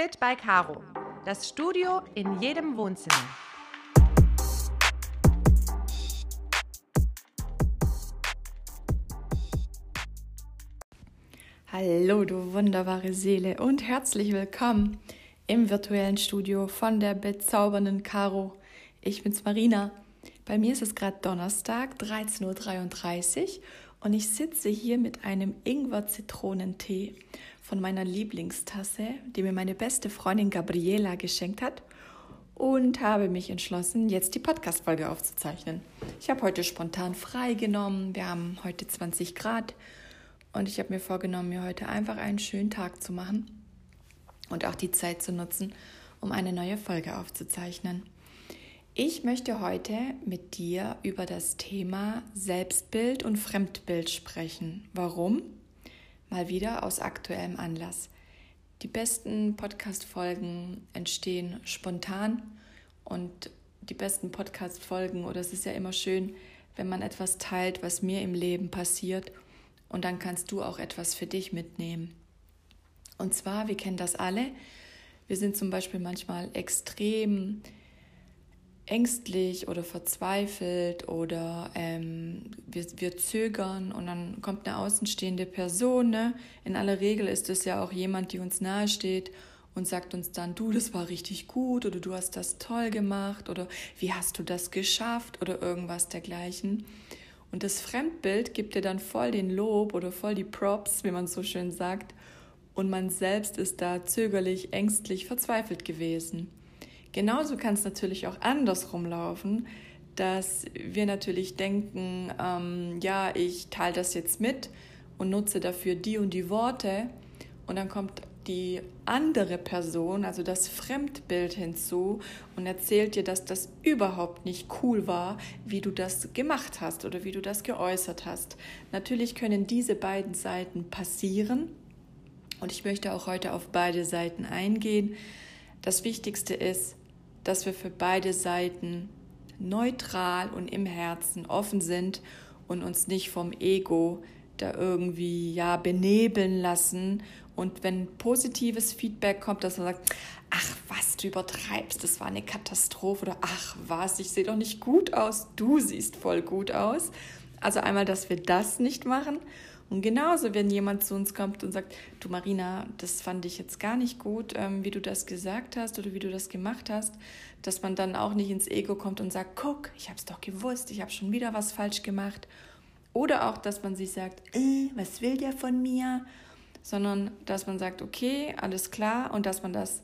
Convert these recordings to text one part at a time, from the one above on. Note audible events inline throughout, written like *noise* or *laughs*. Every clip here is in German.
Fit by Caro. Das Studio in jedem Wohnzimmer. Hallo, du wunderbare Seele und herzlich willkommen im virtuellen Studio von der bezaubernden Caro. Ich bin's Marina. Bei mir ist es gerade Donnerstag, 13.33 Uhr und ich sitze hier mit einem Ingwer-Zitronentee von meiner Lieblingstasse, die mir meine beste Freundin Gabriela geschenkt hat und habe mich entschlossen, jetzt die Podcast-Folge aufzuzeichnen. Ich habe heute spontan freigenommen. Wir haben heute 20 Grad und ich habe mir vorgenommen, mir heute einfach einen schönen Tag zu machen und auch die Zeit zu nutzen, um eine neue Folge aufzuzeichnen. Ich möchte heute mit dir über das Thema Selbstbild und Fremdbild sprechen. Warum? Mal wieder aus aktuellem Anlass. Die besten Podcast-Folgen entstehen spontan und die besten Podcast-Folgen, oder es ist ja immer schön, wenn man etwas teilt, was mir im Leben passiert und dann kannst du auch etwas für dich mitnehmen. Und zwar, wir kennen das alle, wir sind zum Beispiel manchmal extrem ängstlich oder verzweifelt oder ähm, wir, wir zögern und dann kommt eine außenstehende Person. Ne? In aller Regel ist es ja auch jemand, die uns nahesteht und sagt uns dann, du, das war richtig gut oder du hast das toll gemacht oder wie hast du das geschafft oder irgendwas dergleichen. Und das Fremdbild gibt dir dann voll den Lob oder voll die Props, wie man so schön sagt. Und man selbst ist da zögerlich, ängstlich, verzweifelt gewesen. Genauso kann es natürlich auch andersrum laufen, dass wir natürlich denken, ähm, ja, ich teile das jetzt mit und nutze dafür die und die Worte. Und dann kommt die andere Person, also das Fremdbild hinzu und erzählt dir, dass das überhaupt nicht cool war, wie du das gemacht hast oder wie du das geäußert hast. Natürlich können diese beiden Seiten passieren und ich möchte auch heute auf beide Seiten eingehen. Das Wichtigste ist, dass wir für beide Seiten neutral und im Herzen offen sind und uns nicht vom Ego da irgendwie ja benebeln lassen und wenn positives Feedback kommt, dass man sagt, ach was, du übertreibst, das war eine Katastrophe oder ach was, ich sehe doch nicht gut aus, du siehst voll gut aus. Also einmal, dass wir das nicht machen. Und genauso, wenn jemand zu uns kommt und sagt, du Marina, das fand ich jetzt gar nicht gut, ähm, wie du das gesagt hast oder wie du das gemacht hast, dass man dann auch nicht ins Ego kommt und sagt, guck, ich habe es doch gewusst, ich habe schon wieder was falsch gemacht. Oder auch, dass man sich sagt, äh, was will der von mir? sondern dass man sagt, okay, alles klar und dass man das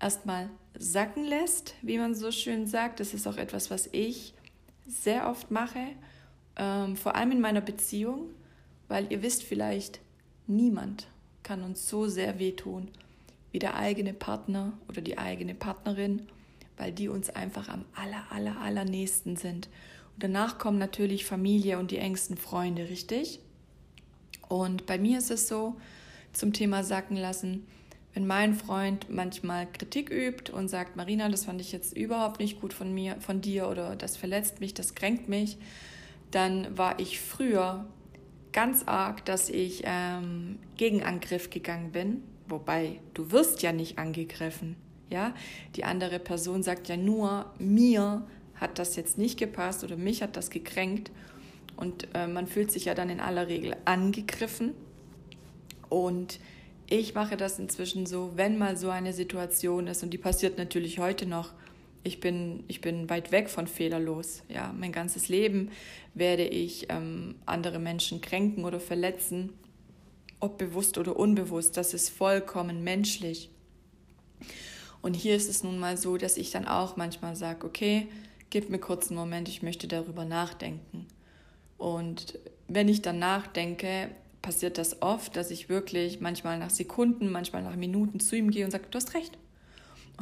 erstmal sacken lässt, wie man so schön sagt. Das ist auch etwas, was ich sehr oft mache, ähm, vor allem in meiner Beziehung, weil ihr wisst vielleicht, niemand kann uns so sehr wehtun wie der eigene Partner oder die eigene Partnerin, weil die uns einfach am aller, aller, aller nächsten sind. Und danach kommen natürlich Familie und die engsten Freunde, richtig? Und bei mir ist es so, zum Thema sacken lassen. Wenn mein Freund manchmal Kritik übt und sagt, Marina, das fand ich jetzt überhaupt nicht gut von mir, von dir oder das verletzt mich, das kränkt mich, dann war ich früher ganz arg, dass ich ähm, gegen Angriff gegangen bin. Wobei, du wirst ja nicht angegriffen. Ja, die andere Person sagt ja nur, mir hat das jetzt nicht gepasst oder mich hat das gekränkt. Und äh, man fühlt sich ja dann in aller Regel angegriffen und ich mache das inzwischen so, wenn mal so eine Situation ist, und die passiert natürlich heute noch, ich bin, ich bin weit weg von fehlerlos. Ja, mein ganzes Leben werde ich ähm, andere Menschen kränken oder verletzen, ob bewusst oder unbewusst. Das ist vollkommen menschlich. Und hier ist es nun mal so, dass ich dann auch manchmal sage, okay, gib mir kurz einen Moment, ich möchte darüber nachdenken. Und wenn ich dann nachdenke, passiert das oft, dass ich wirklich manchmal nach Sekunden, manchmal nach Minuten zu ihm gehe und sage, du hast recht.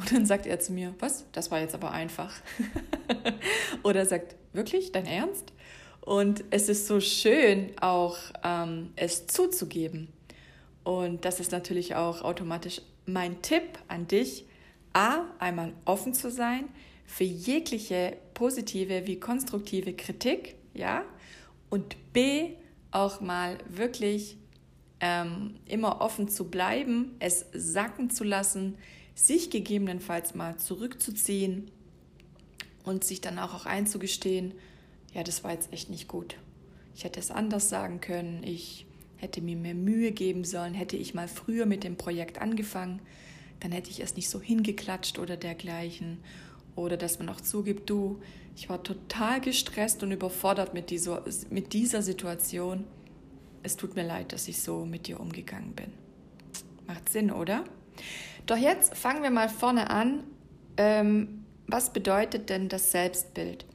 Und dann sagt er zu mir, was? Das war jetzt aber einfach. *laughs* Oder sagt, wirklich, dein Ernst? Und es ist so schön, auch ähm, es zuzugeben. Und das ist natürlich auch automatisch mein Tipp an dich, a, einmal offen zu sein für jegliche positive wie konstruktive Kritik, ja, und b, auch mal wirklich ähm, immer offen zu bleiben, es sacken zu lassen, sich gegebenenfalls mal zurückzuziehen und sich dann auch, auch einzugestehen, ja, das war jetzt echt nicht gut. Ich hätte es anders sagen können, ich hätte mir mehr Mühe geben sollen, hätte ich mal früher mit dem Projekt angefangen, dann hätte ich es nicht so hingeklatscht oder dergleichen. Oder dass man auch zugibt, du, ich war total gestresst und überfordert mit dieser, mit dieser Situation. Es tut mir leid, dass ich so mit dir umgegangen bin. Macht Sinn, oder? Doch jetzt fangen wir mal vorne an. Ähm, was bedeutet denn das Selbstbild?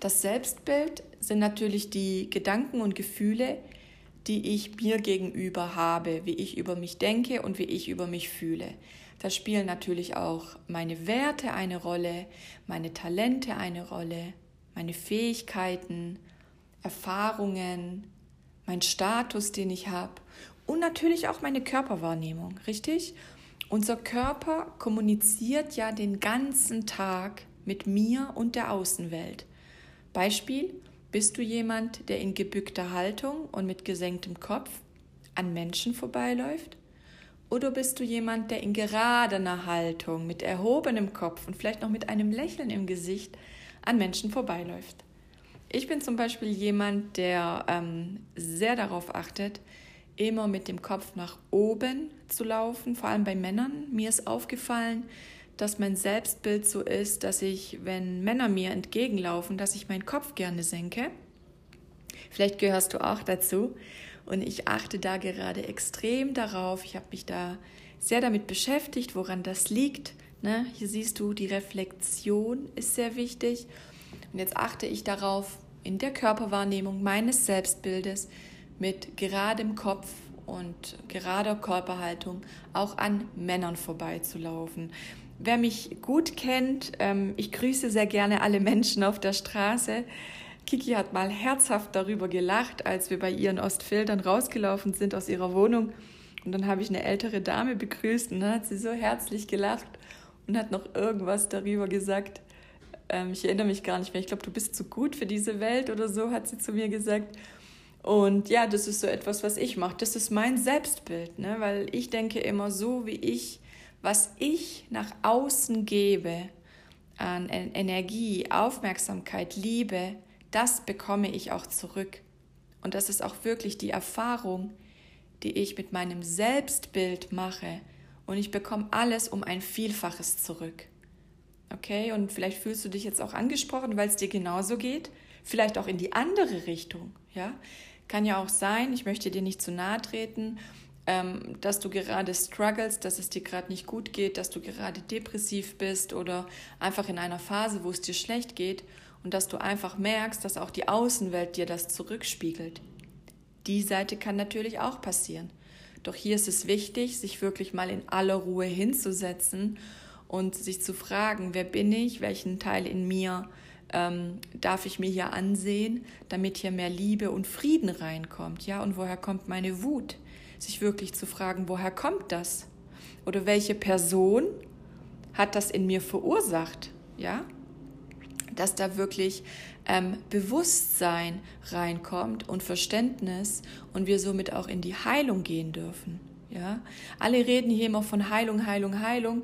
Das Selbstbild sind natürlich die Gedanken und Gefühle, die ich mir gegenüber habe, wie ich über mich denke und wie ich über mich fühle. Da spielen natürlich auch meine Werte eine Rolle, meine Talente eine Rolle, meine Fähigkeiten, Erfahrungen, mein Status, den ich habe und natürlich auch meine Körperwahrnehmung, richtig? Unser Körper kommuniziert ja den ganzen Tag mit mir und der Außenwelt. Beispiel, bist du jemand, der in gebückter Haltung und mit gesenktem Kopf an Menschen vorbeiläuft? Oder bist du jemand, der in geradener Haltung, mit erhobenem Kopf und vielleicht noch mit einem Lächeln im Gesicht an Menschen vorbeiläuft? Ich bin zum Beispiel jemand, der ähm, sehr darauf achtet, immer mit dem Kopf nach oben zu laufen, vor allem bei Männern. Mir ist aufgefallen, dass mein Selbstbild so ist, dass ich, wenn Männer mir entgegenlaufen, dass ich meinen Kopf gerne senke. Vielleicht gehörst du auch dazu. Und ich achte da gerade extrem darauf. Ich habe mich da sehr damit beschäftigt, woran das liegt. Ne? Hier siehst du, die Reflexion ist sehr wichtig. Und jetzt achte ich darauf, in der Körperwahrnehmung meines Selbstbildes mit geradem Kopf und gerader Körperhaltung auch an Männern vorbeizulaufen. Wer mich gut kennt, ähm, ich grüße sehr gerne alle Menschen auf der Straße. Kiki hat mal herzhaft darüber gelacht, als wir bei ihren Ostfeldern rausgelaufen sind aus ihrer Wohnung. Und dann habe ich eine ältere Dame begrüßt und dann hat sie so herzlich gelacht und hat noch irgendwas darüber gesagt. Ähm, ich erinnere mich gar nicht mehr. Ich glaube, du bist zu gut für diese Welt oder so, hat sie zu mir gesagt. Und ja, das ist so etwas, was ich mache. Das ist mein Selbstbild, ne? weil ich denke immer so, wie ich, was ich nach außen gebe an Energie, Aufmerksamkeit, Liebe, das bekomme ich auch zurück. Und das ist auch wirklich die Erfahrung, die ich mit meinem Selbstbild mache. Und ich bekomme alles um ein Vielfaches zurück. Okay, und vielleicht fühlst du dich jetzt auch angesprochen, weil es dir genauso geht. Vielleicht auch in die andere Richtung. Ja, kann ja auch sein, ich möchte dir nicht zu nahe treten, ähm, dass du gerade struggles, dass es dir gerade nicht gut geht, dass du gerade depressiv bist oder einfach in einer Phase, wo es dir schlecht geht und dass du einfach merkst, dass auch die Außenwelt dir das zurückspiegelt. Die Seite kann natürlich auch passieren. Doch hier ist es wichtig, sich wirklich mal in aller Ruhe hinzusetzen und sich zu fragen, wer bin ich, welchen Teil in mir ähm, darf ich mir hier ansehen, damit hier mehr Liebe und Frieden reinkommt, ja? Und woher kommt meine Wut? Sich wirklich zu fragen, woher kommt das? Oder welche Person hat das in mir verursacht, ja? dass da wirklich ähm, Bewusstsein reinkommt und Verständnis und wir somit auch in die Heilung gehen dürfen. Ja? Alle reden hier immer von Heilung, Heilung, Heilung.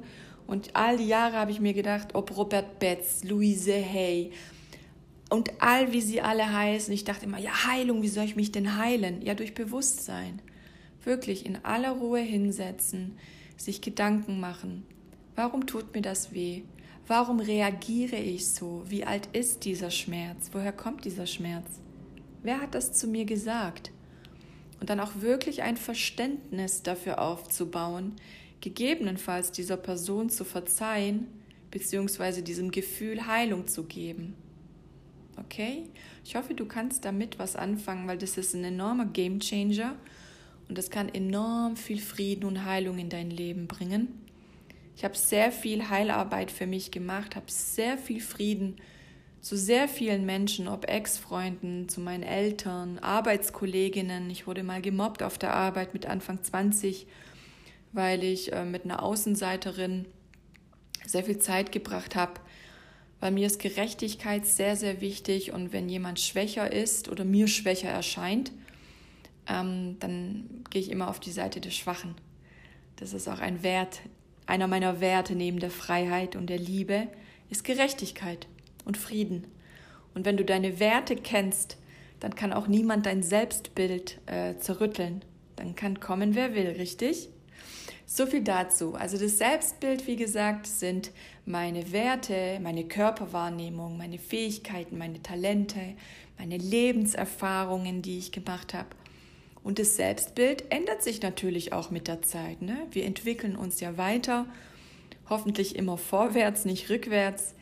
Und all die Jahre habe ich mir gedacht, ob Robert Betz, Louise Hay und all wie sie alle heißen, ich dachte immer, ja, Heilung, wie soll ich mich denn heilen? Ja, durch Bewusstsein. Wirklich in aller Ruhe hinsetzen, sich Gedanken machen. Warum tut mir das weh? Warum reagiere ich so? Wie alt ist dieser Schmerz? Woher kommt dieser Schmerz? Wer hat das zu mir gesagt? Und dann auch wirklich ein Verständnis dafür aufzubauen, gegebenenfalls dieser Person zu verzeihen, beziehungsweise diesem Gefühl Heilung zu geben. Okay? Ich hoffe, du kannst damit was anfangen, weil das ist ein enormer Game Changer und das kann enorm viel Frieden und Heilung in dein Leben bringen. Ich habe sehr viel Heilarbeit für mich gemacht, habe sehr viel Frieden zu sehr vielen Menschen, ob Ex-Freunden, zu meinen Eltern, Arbeitskolleginnen. Ich wurde mal gemobbt auf der Arbeit mit Anfang 20, weil ich äh, mit einer Außenseiterin sehr viel Zeit gebracht habe. Weil mir ist Gerechtigkeit sehr, sehr wichtig und wenn jemand schwächer ist oder mir schwächer erscheint, ähm, dann gehe ich immer auf die Seite des Schwachen. Das ist auch ein Wert, Einer meiner Werte neben der Freiheit und der Liebe ist Gerechtigkeit und Frieden. Und wenn du deine Werte kennst, dann kann auch niemand dein Selbstbild äh, zerrütteln. Dann kann kommen, wer will, richtig? So viel dazu. Also das Selbstbild, wie gesagt, sind meine Werte, meine Körperwahrnehmung, meine Fähigkeiten, meine Talente, meine Lebenserfahrungen, die ich gemacht habe. Und das Selbstbild ändert sich natürlich auch mit der Zeit. Ne? Wir entwickeln uns ja weiter, hoffentlich immer vorwärts, nicht rückwärts.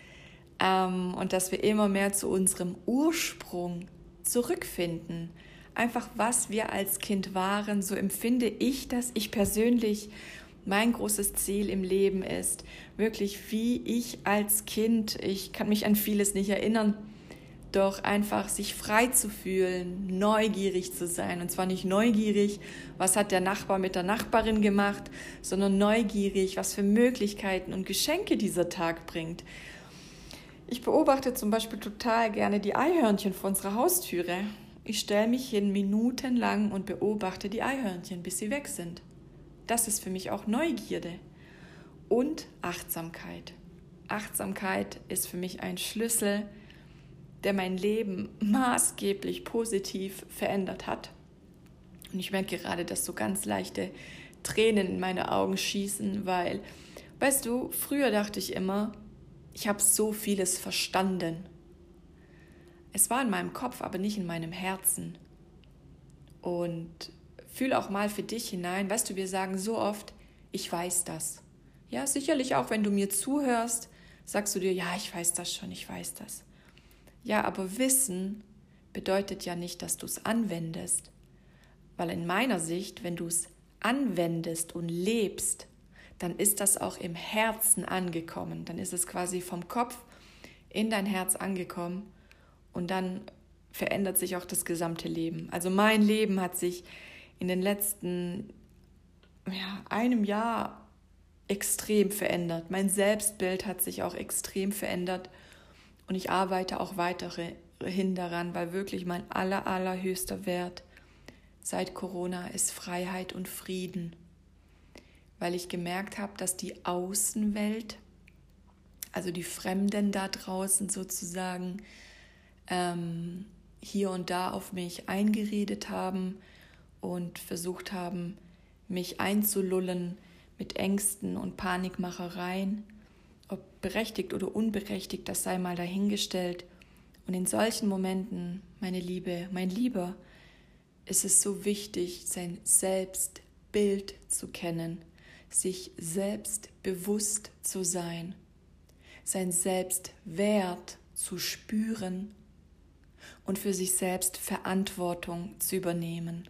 Ähm, und dass wir immer mehr zu unserem Ursprung zurückfinden. Einfach was wir als Kind waren, so empfinde ich das. Ich persönlich, mein großes Ziel im Leben ist, wirklich wie ich als Kind, ich kann mich an vieles nicht erinnern, doch einfach sich frei zu fühlen, neugierig zu sein. Und zwar nicht neugierig, was hat der Nachbar mit der Nachbarin gemacht, sondern neugierig, was für Möglichkeiten und Geschenke dieser Tag bringt. Ich beobachte zum Beispiel total gerne die Eihörnchen vor unserer Haustüre. Ich stelle mich hin minutenlang und beobachte die Eihörnchen, bis sie weg sind. Das ist für mich auch Neugierde und Achtsamkeit. Achtsamkeit ist für mich ein Schlüssel, der mein Leben maßgeblich positiv verändert hat. Und ich merke gerade, dass so ganz leichte Tränen in meine Augen schießen, weil, weißt du, früher dachte ich immer, ich habe so vieles verstanden. Es war in meinem Kopf, aber nicht in meinem Herzen. Und fühl auch mal für dich hinein. Weißt du, wir sagen so oft, ich weiß das. Ja, sicherlich auch, wenn du mir zuhörst, sagst du dir, ja, ich weiß das schon, ich weiß das. Ja, aber Wissen bedeutet ja nicht, dass du es anwendest. Weil in meiner Sicht, wenn du es anwendest und lebst, dann ist das auch im Herzen angekommen. Dann ist es quasi vom Kopf in dein Herz angekommen und dann verändert sich auch das gesamte Leben. Also mein Leben hat sich in den letzten ja, einem Jahr extrem verändert. Mein Selbstbild hat sich auch extrem verändert und ich arbeite auch weiterhin daran, weil wirklich mein aller, allerhöchster Wert seit Corona ist Freiheit und Frieden weil ich gemerkt habe, dass die Außenwelt, also die Fremden da draußen sozusagen, ähm, hier und da auf mich eingeredet haben und versucht haben, mich einzulullen mit Ängsten und Panikmachereien. Ob berechtigt oder unberechtigt, das sei mal dahingestellt. Und in solchen Momenten, meine Liebe, mein Lieber, ist es so wichtig, sein Selbstbild zu kennen sich selbst bewusst zu sein, sein Selbstwert zu spüren und für sich selbst Verantwortung zu übernehmen.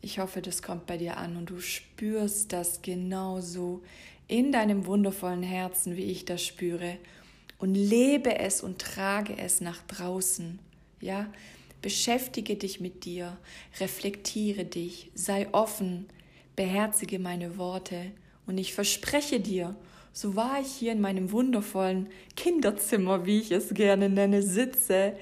Ich hoffe, das kommt bei dir an und du spürst das genauso in deinem wundervollen Herzen, wie ich das spüre, und lebe es und trage es nach draußen. Ja, beschäftige dich mit dir, reflektiere dich, sei offen, beherzige meine Worte und ich verspreche dir, so wahr ich hier in meinem wundervollen Kinderzimmer, wie ich es gerne nenne, sitze,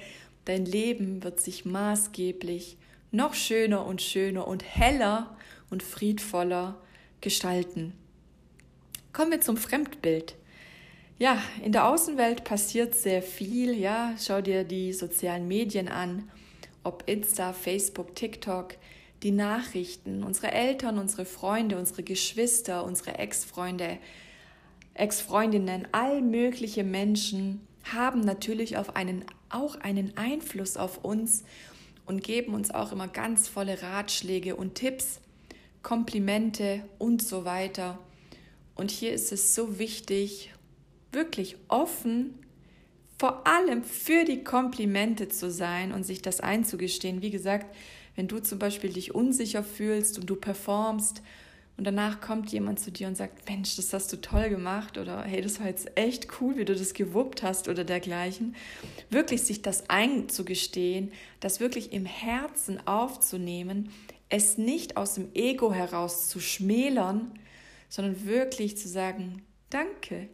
dein Leben wird sich maßgeblich noch schöner und schöner und heller und friedvoller gestalten. Kommen wir zum Fremdbild. Ja, in der Außenwelt passiert sehr viel. Ja, schau dir die sozialen Medien an, ob Insta, Facebook, TikTok die Nachrichten, unsere Eltern, unsere Freunde, unsere Geschwister, unsere Ex-Freunde, Ex-Freundinnen, all mögliche Menschen haben natürlich auf einen, auch einen Einfluss auf uns und geben uns auch immer ganz volle Ratschläge und Tipps, Komplimente und so weiter. Und hier ist es so wichtig, wirklich offen vor allem für die Komplimente zu sein und sich das einzugestehen. Wie gesagt, wenn du zum Beispiel dich unsicher fühlst und du performst und danach kommt jemand zu dir und sagt, Mensch, das hast du toll gemacht oder hey, das war jetzt echt cool, wie du das gewuppt hast oder dergleichen, wirklich sich das einzugestehen, das wirklich im Herzen aufzunehmen, es nicht aus dem Ego heraus zu schmälern, sondern wirklich zu sagen, danke.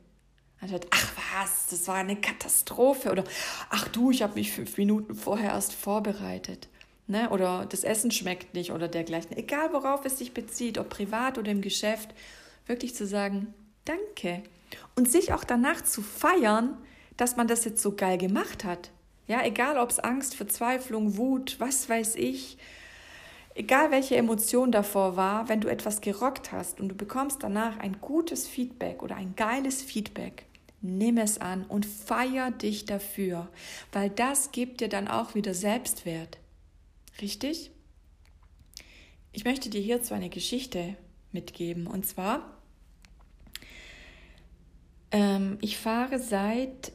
Anstatt, ach was, das war eine Katastrophe oder ach du, ich habe mich fünf Minuten vorher erst vorbereitet ne? oder das Essen schmeckt nicht oder dergleichen. Egal worauf es sich bezieht, ob privat oder im Geschäft, wirklich zu sagen, danke. Und sich auch danach zu feiern, dass man das jetzt so geil gemacht hat. Ja, egal ob es Angst, Verzweiflung, Wut, was weiß ich, egal welche Emotion davor war, wenn du etwas gerockt hast und du bekommst danach ein gutes Feedback oder ein geiles Feedback, nimm es an und feier dich dafür, weil das gibt dir dann auch wieder Selbstwert. Richtig? Ich möchte dir hierzu eine Geschichte mitgeben und zwar, ähm, ich fahre seit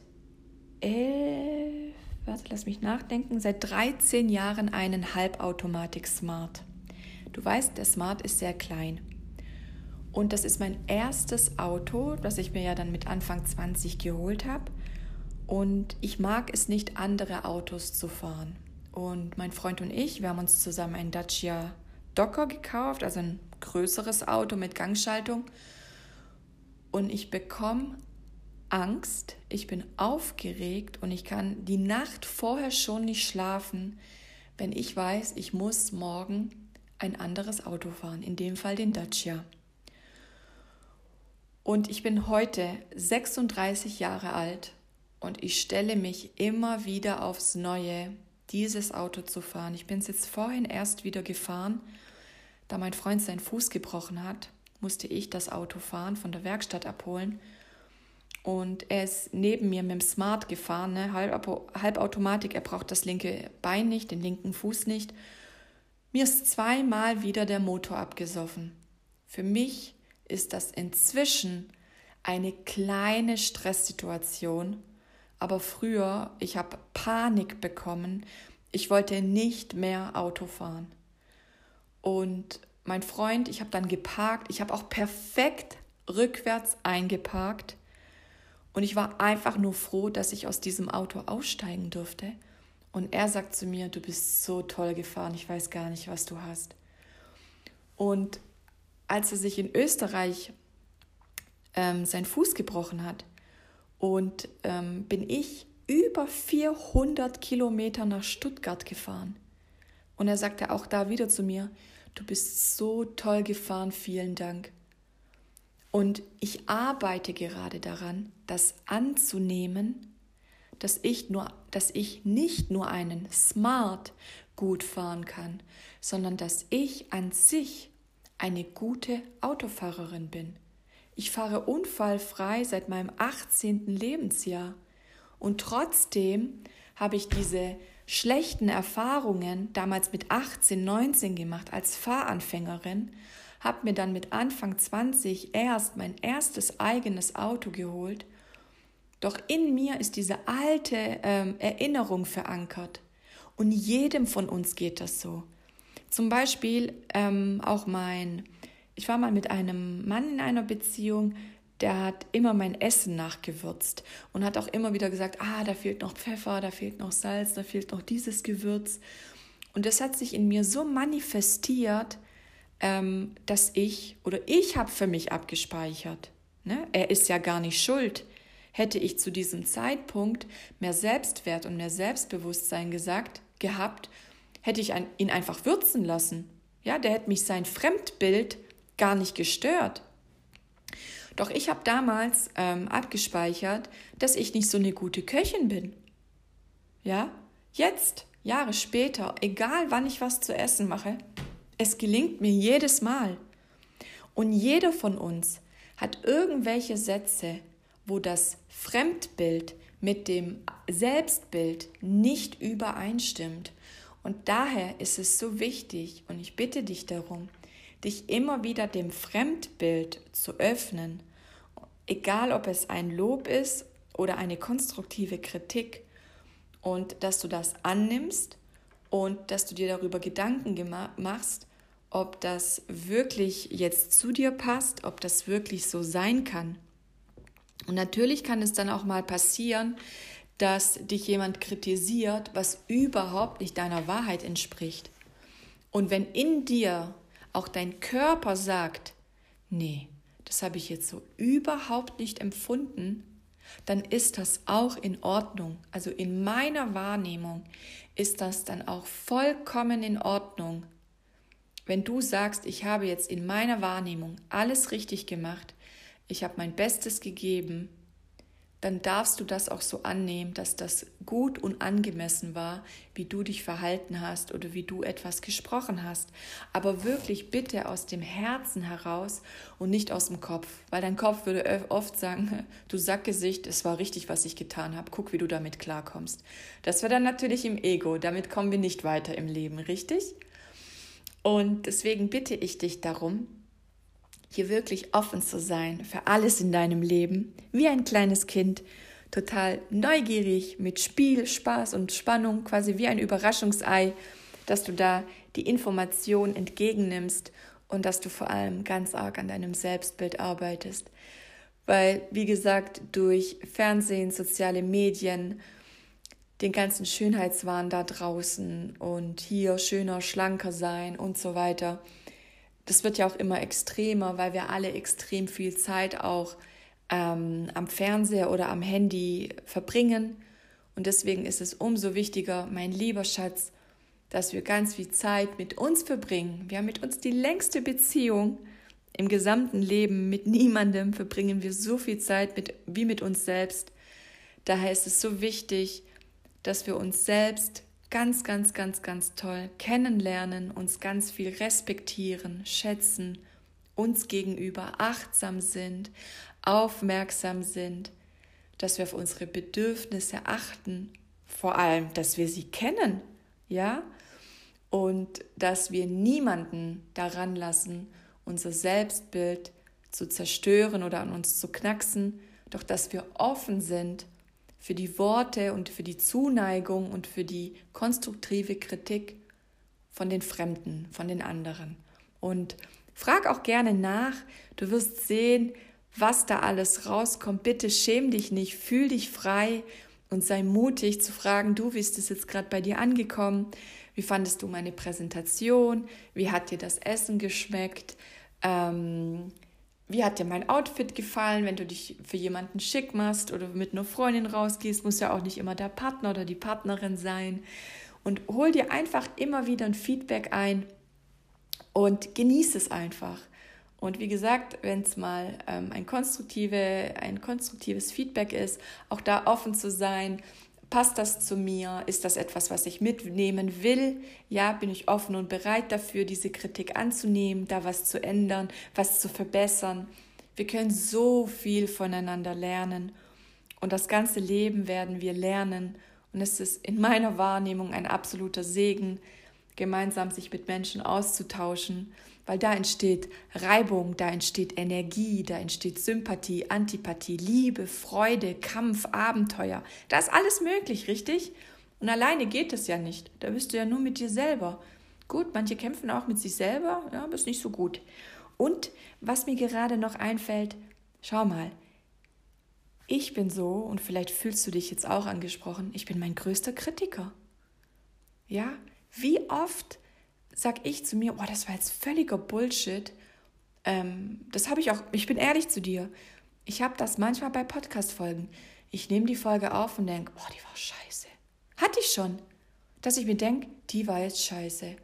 elf, warte, lass mich nachdenken, seit 13 Jahren einen Halbautomatik Smart. Du weißt, der Smart ist sehr klein. Und das ist mein erstes Auto, das ich mir ja dann mit Anfang 20 geholt habe. Und ich mag es nicht, andere Autos zu fahren. Und mein Freund und ich, wir haben uns zusammen ein Dacia Docker gekauft, also ein größeres Auto mit Gangschaltung. Und ich bekomme Angst, ich bin aufgeregt und ich kann die Nacht vorher schon nicht schlafen, wenn ich weiß, ich muss morgen ein anderes Auto fahren, in dem Fall den Dacia. Und ich bin heute 36 Jahre alt und ich stelle mich immer wieder aufs Neue, dieses Auto zu fahren. Ich bin es jetzt vorhin erst wieder gefahren, da mein Freund seinen Fuß gebrochen hat, musste ich das Auto fahren, von der Werkstatt abholen und er ist neben mir mit dem Smart gefahren, ne? Halbautomatik. Er braucht das linke Bein nicht, den linken Fuß nicht. Mir ist zweimal wieder der Motor abgesoffen. Für mich ist das inzwischen eine kleine Stresssituation. Aber früher, ich habe Panik bekommen. Ich wollte nicht mehr Auto fahren. Und mein Freund, ich habe dann geparkt. Ich habe auch perfekt rückwärts eingeparkt. Und ich war einfach nur froh, dass ich aus diesem Auto aussteigen durfte. Und er sagt zu mir, du bist so toll gefahren, ich weiß gar nicht, was du hast. Und als er sich in Österreich ähm, seinen Fuß gebrochen hat und ähm, bin ich über 400 Kilometer nach Stuttgart gefahren. Und er sagte auch da wieder zu mir, du bist so toll gefahren, vielen Dank. Und ich arbeite gerade daran, das anzunehmen, dass ich, nur, dass ich nicht nur einen Smart gut fahren kann, sondern dass ich an sich eine gute Autofahrerin bin. Ich fahre unfallfrei seit meinem 18. Lebensjahr und trotzdem habe ich diese schlechten Erfahrungen damals mit 18, 19 gemacht als Fahranfängerin habe mir dann mit Anfang 20 erst mein erstes eigenes Auto geholt. Doch in mir ist diese alte ähm, Erinnerung verankert. Und jedem von uns geht das so. Zum Beispiel ähm, auch mein, ich war mal mit einem Mann in einer Beziehung, der hat immer mein Essen nachgewürzt und hat auch immer wieder gesagt, ah, da fehlt noch Pfeffer, da fehlt noch Salz, da fehlt noch dieses Gewürz. Und das hat sich in mir so manifestiert, ähm, dass ich oder ich habe für mich abgespeichert. Ne? Er ist ja gar nicht schuld. Hätte ich zu diesem Zeitpunkt mehr Selbstwert und mehr Selbstbewusstsein gesagt, gehabt, hätte ich ihn einfach würzen lassen. Ja, der hätte mich sein Fremdbild gar nicht gestört. Doch ich habe damals ähm, abgespeichert, dass ich nicht so eine gute Köchin bin. Ja, jetzt, Jahre später, egal wann ich was zu essen mache, es gelingt mir jedes Mal. Und jeder von uns hat irgendwelche Sätze, wo das Fremdbild mit dem Selbstbild nicht übereinstimmt. Und daher ist es so wichtig, und ich bitte dich darum, dich immer wieder dem Fremdbild zu öffnen, egal ob es ein Lob ist oder eine konstruktive Kritik, und dass du das annimmst und dass du dir darüber Gedanken machst, ob das wirklich jetzt zu dir passt, ob das wirklich so sein kann. Und natürlich kann es dann auch mal passieren, dass dich jemand kritisiert, was überhaupt nicht deiner Wahrheit entspricht. Und wenn in dir auch dein Körper sagt, nee, das habe ich jetzt so überhaupt nicht empfunden, dann ist das auch in Ordnung. Also in meiner Wahrnehmung ist das dann auch vollkommen in Ordnung, wenn du sagst, ich habe jetzt in meiner Wahrnehmung alles richtig gemacht, ich habe mein Bestes gegeben, dann darfst du das auch so annehmen, dass das gut und angemessen war, wie du dich verhalten hast oder wie du etwas gesprochen hast. Aber wirklich bitte aus dem Herzen heraus und nicht aus dem Kopf, weil dein Kopf würde oft sagen, *laughs* du Sackgesicht, es war richtig, was ich getan habe, guck, wie du damit klarkommst. Das wäre dann natürlich im Ego, damit kommen wir nicht weiter im Leben, richtig? Und deswegen bitte ich dich darum, hier wirklich offen zu sein für alles in deinem Leben, wie ein kleines Kind, total neugierig mit Spiel, Spaß und Spannung, quasi wie ein Überraschungsei, dass du da die Information entgegennimmst und dass du vor allem ganz arg an deinem Selbstbild arbeitest. Weil, wie gesagt, durch Fernsehen, soziale Medien, den ganzen Schönheitswahn da draußen und hier schöner, schlanker sein und so weiter, das wird ja auch immer extremer, weil wir alle extrem viel Zeit auch ähm, am Fernseher oder am Handy verbringen. Und deswegen ist es umso wichtiger, mein lieber Schatz, dass wir ganz viel Zeit mit uns verbringen. Wir haben mit uns die längste Beziehung im gesamten Leben. Mit niemandem verbringen wir so viel Zeit mit, wie mit uns selbst. Daher ist es so wichtig, dass wir uns selbst ganz, ganz, ganz, ganz toll kennenlernen, uns ganz viel respektieren, schätzen, uns gegenüber achtsam sind, aufmerksam sind, dass wir auf unsere Bedürfnisse achten, vor allem, dass wir sie kennen, ja, und dass wir niemanden daran lassen, unser Selbstbild zu zerstören oder an uns zu knacksen, doch dass wir offen sind für die Worte und für die Zuneigung und für die konstruktive Kritik von den Fremden, von den anderen. Und frag auch gerne nach, du wirst sehen, was da alles rauskommt. Bitte schäm dich nicht, fühl dich frei und sei mutig zu fragen, du, wie ist es jetzt gerade bei dir angekommen? Wie fandest du meine Präsentation? Wie hat dir das Essen geschmeckt? Ähm, wie hat dir mein Outfit gefallen, wenn du dich für jemanden schick machst oder mit einer Freundin rausgehst, muss ja auch nicht immer der Partner oder die Partnerin sein. Und hol dir einfach immer wieder ein Feedback ein und genieß es einfach. Und wie gesagt, wenn es mal ähm, ein, konstruktive, ein konstruktives Feedback ist, auch da offen zu sein, Passt das zu mir? Ist das etwas, was ich mitnehmen will? Ja, bin ich offen und bereit dafür, diese Kritik anzunehmen, da was zu ändern, was zu verbessern? Wir können so viel voneinander lernen und das ganze Leben werden wir lernen und es ist in meiner Wahrnehmung ein absoluter Segen, gemeinsam sich mit Menschen auszutauschen weil da entsteht Reibung, da entsteht Energie, da entsteht Sympathie, Antipathie, Liebe, Freude, Kampf, Abenteuer. Da ist alles möglich, richtig? Und alleine geht es ja nicht. Da bist du ja nur mit dir selber. Gut, manche kämpfen auch mit sich selber, ja, aber ist nicht so gut. Und was mir gerade noch einfällt, schau mal, ich bin so, und vielleicht fühlst du dich jetzt auch angesprochen, ich bin mein größter Kritiker. Ja, wie oft sag ich zu mir, oh, das war jetzt völliger Bullshit. Ähm, das habe ich auch, ich bin ehrlich zu dir. Ich habe das manchmal bei Podcast-Folgen. Ich nehme die Folge auf und denke, oh, die war scheiße. Hatte ich schon. Dass ich mir denke, die war jetzt scheiße.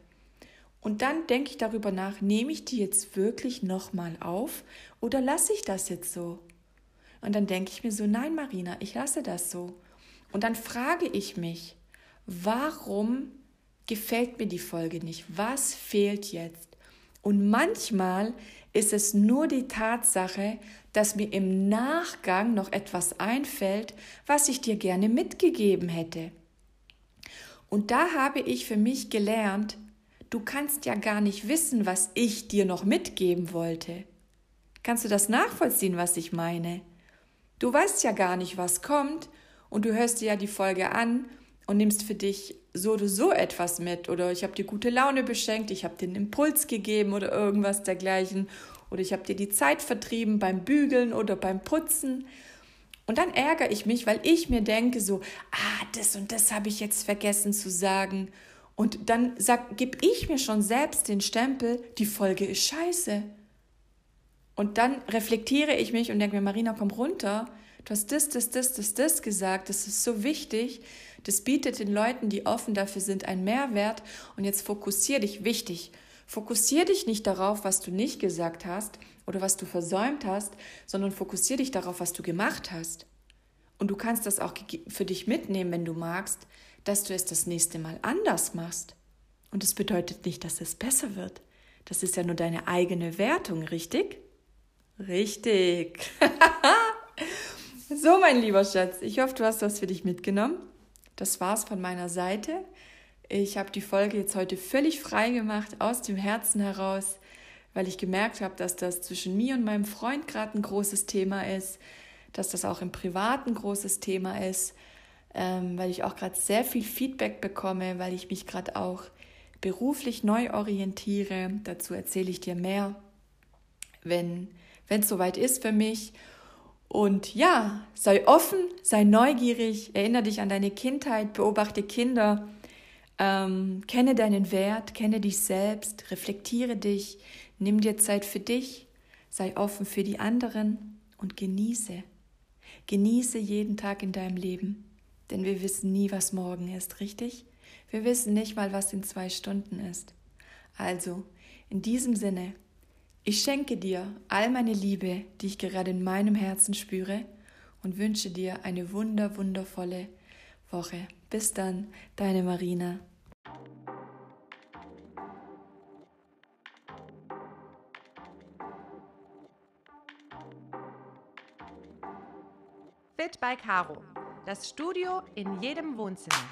Und dann denke ich darüber nach, nehme ich die jetzt wirklich nochmal auf oder lasse ich das jetzt so? Und dann denke ich mir so, nein, Marina, ich lasse das so. Und dann frage ich mich, warum gefällt mir die Folge nicht? Was fehlt jetzt? Und manchmal ist es nur die Tatsache, dass mir im Nachgang noch etwas einfällt, was ich dir gerne mitgegeben hätte. Und da habe ich für mich gelernt, du kannst ja gar nicht wissen, was ich dir noch mitgeben wollte. Kannst du das nachvollziehen, was ich meine? Du weißt ja gar nicht, was kommt, und du hörst dir ja die Folge an und nimmst für dich so oder so etwas mit oder ich habe dir gute Laune beschenkt, ich habe dir einen Impuls gegeben oder irgendwas dergleichen oder ich habe dir die Zeit vertrieben beim Bügeln oder beim Putzen. Und dann ärgere ich mich, weil ich mir denke so, ah, das und das habe ich jetzt vergessen zu sagen. Und dann gebe ich mir schon selbst den Stempel, die Folge ist scheiße. Und dann reflektiere ich mich und denke mir, Marina, komm runter. Du hast das, das, das, das, das gesagt. Das ist so wichtig. Das bietet den Leuten, die offen dafür sind, einen Mehrwert. Und jetzt fokussier dich wichtig. Fokussier dich nicht darauf, was du nicht gesagt hast oder was du versäumt hast, sondern fokussier dich darauf, was du gemacht hast. Und du kannst das auch für dich mitnehmen, wenn du magst, dass du es das nächste Mal anders machst. Und es bedeutet nicht, dass es besser wird. Das ist ja nur deine eigene Wertung, richtig? Richtig. *laughs* so, mein lieber Schatz, ich hoffe, du hast das für dich mitgenommen. Das war's von meiner Seite. Ich habe die Folge jetzt heute völlig frei gemacht, aus dem Herzen heraus, weil ich gemerkt habe, dass das zwischen mir und meinem Freund gerade ein großes Thema ist, dass das auch im Privaten ein großes Thema ist, ähm, weil ich auch gerade sehr viel Feedback bekomme, weil ich mich gerade auch beruflich neu orientiere. Dazu erzähle ich dir mehr, wenn es soweit ist für mich. Und ja, sei offen, sei neugierig, erinnere dich an deine Kindheit, beobachte Kinder, ähm, kenne deinen Wert, kenne dich selbst, reflektiere dich, nimm dir Zeit für dich, sei offen für die anderen und genieße. Genieße jeden Tag in deinem Leben, denn wir wissen nie, was morgen ist, richtig? Wir wissen nicht mal, was in zwei Stunden ist. Also, in diesem Sinne, ich schenke dir all meine Liebe, die ich gerade in meinem Herzen spüre und wünsche dir eine wunder, wundervolle Woche. Bis dann, deine Marina. Fit by Caro. Das Studio in jedem Wohnzimmer.